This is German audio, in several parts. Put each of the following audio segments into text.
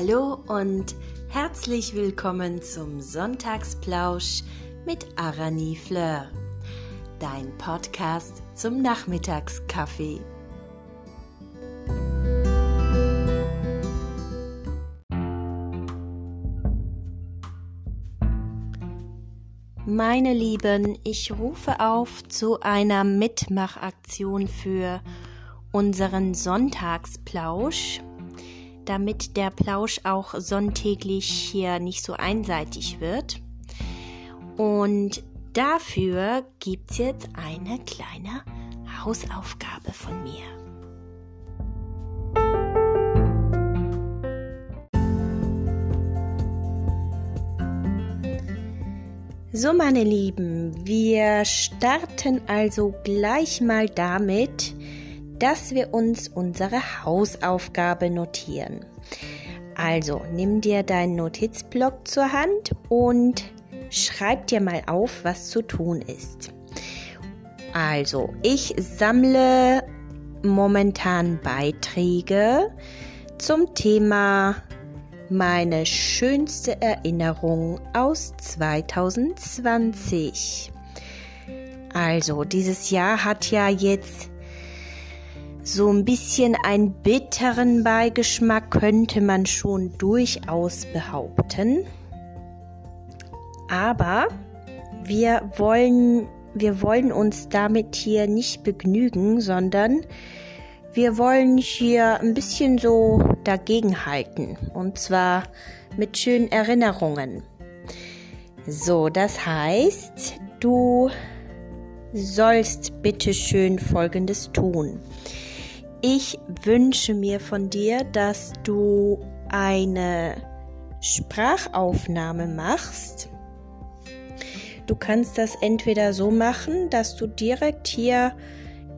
Hallo und herzlich willkommen zum Sonntagsplausch mit Arani Fleur, dein Podcast zum Nachmittagskaffee. Meine Lieben, ich rufe auf zu einer Mitmachaktion für unseren Sonntagsplausch, damit der Plausch auch sonntäglich hier nicht so einseitig wird. Und dafür gibt es jetzt eine kleine Hausaufgabe von mir. So, meine Lieben, wir starten also gleich mal damit, dass wir uns unsere Hausaufgabe notieren. Also, nimm dir deinen Notizblock zur Hand und schreib dir mal auf, was zu tun ist. Also, ich sammle momentan Beiträge zum Thema meine schönste Erinnerung aus 2020. Also, dieses Jahr hat ja jetzt so ein bisschen einen bitteren Beigeschmack, könnte man schon durchaus behaupten. Aber wir wollen, wir wollen uns damit hier nicht begnügen, sondern wir wollen hier ein bisschen so dagegenhalten. Und zwar mit schönen Erinnerungen. So, das heißt, du sollst bitte schön Folgendes tun. Ich wünsche mir von dir, dass du eine Sprachaufnahme machst. Du kannst das entweder so machen, dass du direkt hier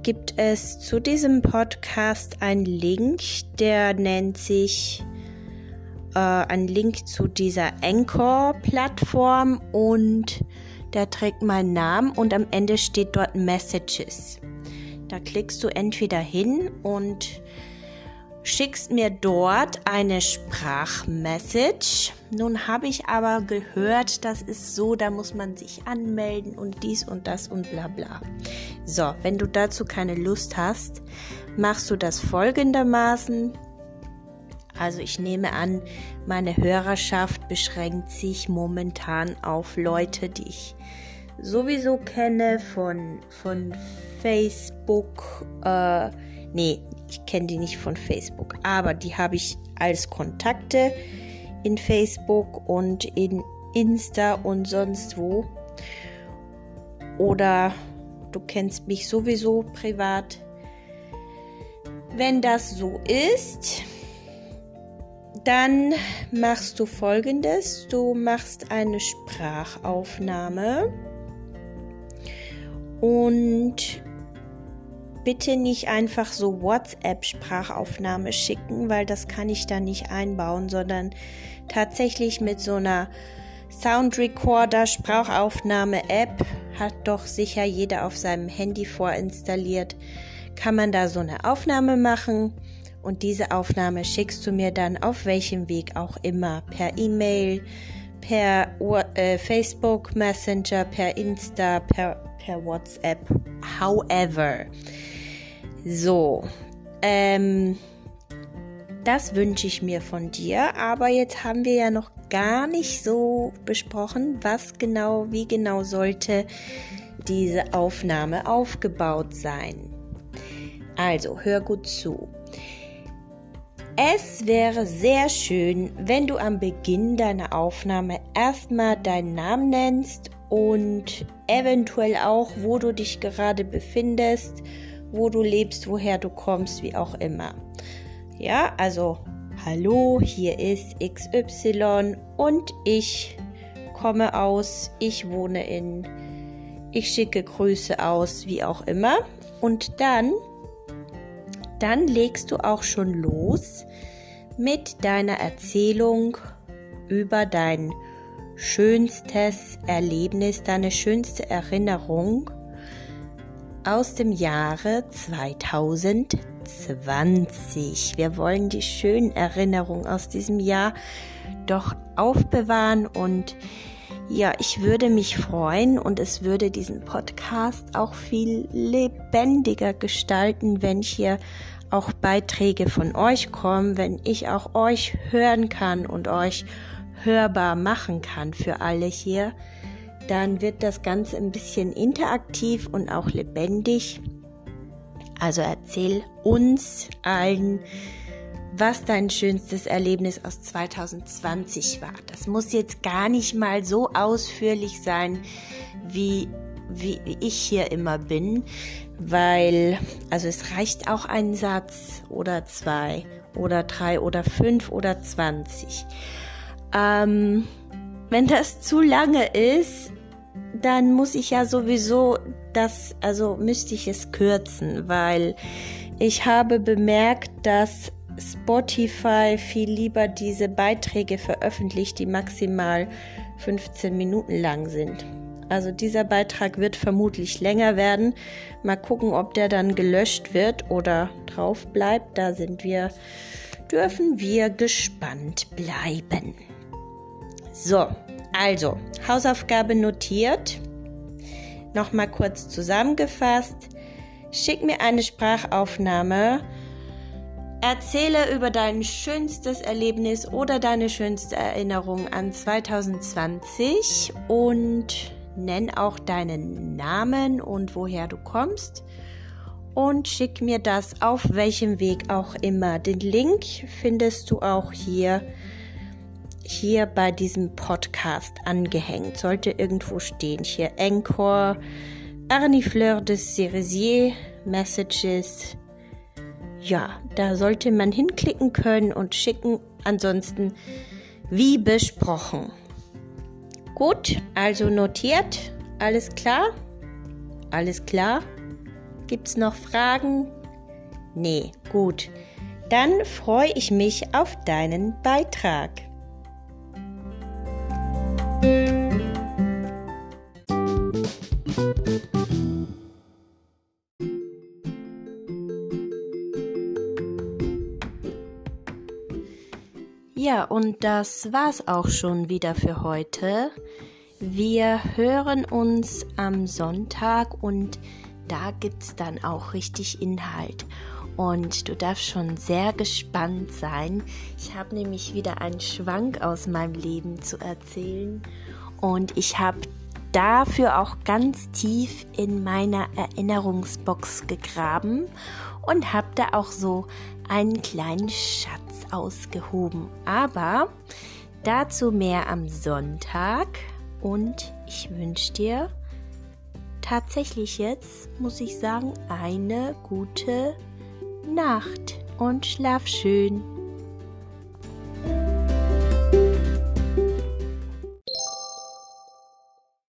gibt es zu diesem Podcast einen Link, der nennt sich äh, ein Link zu dieser Anchor-Plattform und der trägt meinen Namen und am Ende steht dort Messages. Da klickst du entweder hin und schickst mir dort eine Sprachmessage. Nun habe ich aber gehört, das ist so, da muss man sich anmelden und dies und das und bla bla. So, wenn du dazu keine Lust hast, machst du das folgendermaßen. Also ich nehme an, meine Hörerschaft beschränkt sich momentan auf Leute, die ich sowieso kenne von, von Facebook. Äh, nee, ich kenne die nicht von Facebook, aber die habe ich als Kontakte in Facebook und in Insta und sonst wo. Oder du kennst mich sowieso privat. Wenn das so ist, dann machst du folgendes. Du machst eine Sprachaufnahme und bitte nicht einfach so WhatsApp-Sprachaufnahme schicken, weil das kann ich da nicht einbauen, sondern tatsächlich mit so einer Sound Recorder Sprachaufnahme App hat doch sicher jeder auf seinem Handy vorinstalliert. Kann man da so eine Aufnahme machen und diese Aufnahme schickst du mir dann auf welchem Weg auch immer per E-Mail, per äh, Facebook Messenger, per Insta, per, per WhatsApp, however. So, ähm, das wünsche ich mir von dir, aber jetzt haben wir ja noch gar nicht so besprochen, was genau, wie genau sollte diese Aufnahme aufgebaut sein. Also, hör gut zu. Es wäre sehr schön, wenn du am Beginn deiner Aufnahme erstmal deinen Namen nennst und eventuell auch, wo du dich gerade befindest wo du lebst, woher du kommst, wie auch immer. Ja, also hallo, hier ist XY und ich komme aus, ich wohne in, ich schicke Grüße aus, wie auch immer. Und dann, dann legst du auch schon los mit deiner Erzählung über dein schönstes Erlebnis, deine schönste Erinnerung aus dem Jahre 2020. Wir wollen die schönen Erinnerungen aus diesem Jahr doch aufbewahren und ja, ich würde mich freuen und es würde diesen Podcast auch viel lebendiger gestalten, wenn hier auch Beiträge von euch kommen, wenn ich auch euch hören kann und euch hörbar machen kann für alle hier, dann wird das Ganze ein bisschen interaktiv und auch lebendig. Also erzähl uns allen, was dein schönstes Erlebnis aus 2020 war. Das muss jetzt gar nicht mal so ausführlich sein, wie, wie, wie ich hier immer bin, weil, also es reicht auch ein Satz oder zwei oder drei oder fünf oder zwanzig. Ähm, wenn das zu lange ist, dann muss ich ja sowieso das, also müsste ich es kürzen, weil ich habe bemerkt, dass Spotify viel lieber diese Beiträge veröffentlicht, die maximal 15 Minuten lang sind. Also dieser Beitrag wird vermutlich länger werden. Mal gucken, ob der dann gelöscht wird oder drauf bleibt. Da sind wir, dürfen wir gespannt bleiben. So, also Hausaufgabe notiert. Nochmal kurz zusammengefasst. Schick mir eine Sprachaufnahme Erzähle über dein schönstes Erlebnis oder deine schönste Erinnerung an 2020 und nenn auch deinen Namen und woher du kommst und schick mir das auf welchem Weg auch immer. Den Link findest du auch hier hier bei diesem Podcast angehängt. Sollte irgendwo stehen. Hier Encore, Arnie Fleur de Cerisier, Messages, ja, da sollte man hinklicken können und schicken. Ansonsten wie besprochen. Gut, also notiert. Alles klar? Alles klar? Gibt's noch Fragen? Nee, gut. Dann freue ich mich auf deinen Beitrag. Ja, und das war's auch schon wieder für heute. Wir hören uns am Sonntag und da gibt's dann auch richtig Inhalt. Und du darfst schon sehr gespannt sein. Ich habe nämlich wieder einen Schwank aus meinem Leben zu erzählen. Und ich habe dafür auch ganz tief in meiner Erinnerungsbox gegraben und habe da auch so einen kleinen Schatz ausgehoben. Aber dazu mehr am Sonntag und ich wünsche dir tatsächlich jetzt, muss ich sagen, eine gute Nacht und schlaf schön.